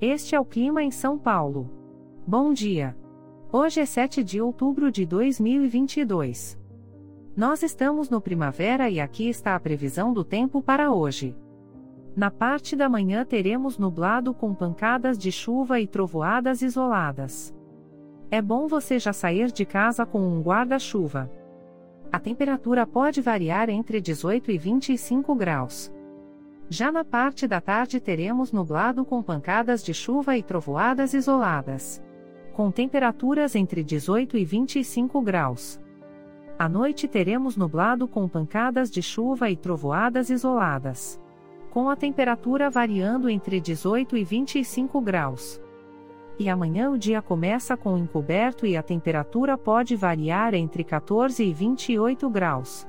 Este é o clima em São Paulo. Bom dia. Hoje é 7 de outubro de 2022. Nós estamos no primavera e aqui está a previsão do tempo para hoje. Na parte da manhã teremos nublado com pancadas de chuva e trovoadas isoladas. É bom você já sair de casa com um guarda-chuva. A temperatura pode variar entre 18 e 25 graus. Já na parte da tarde teremos nublado com pancadas de chuva e trovoadas isoladas. Com temperaturas entre 18 e 25 graus. À noite teremos nublado com pancadas de chuva e trovoadas isoladas. Com a temperatura variando entre 18 e 25 graus. E amanhã o dia começa com encoberto e a temperatura pode variar entre 14 e 28 graus.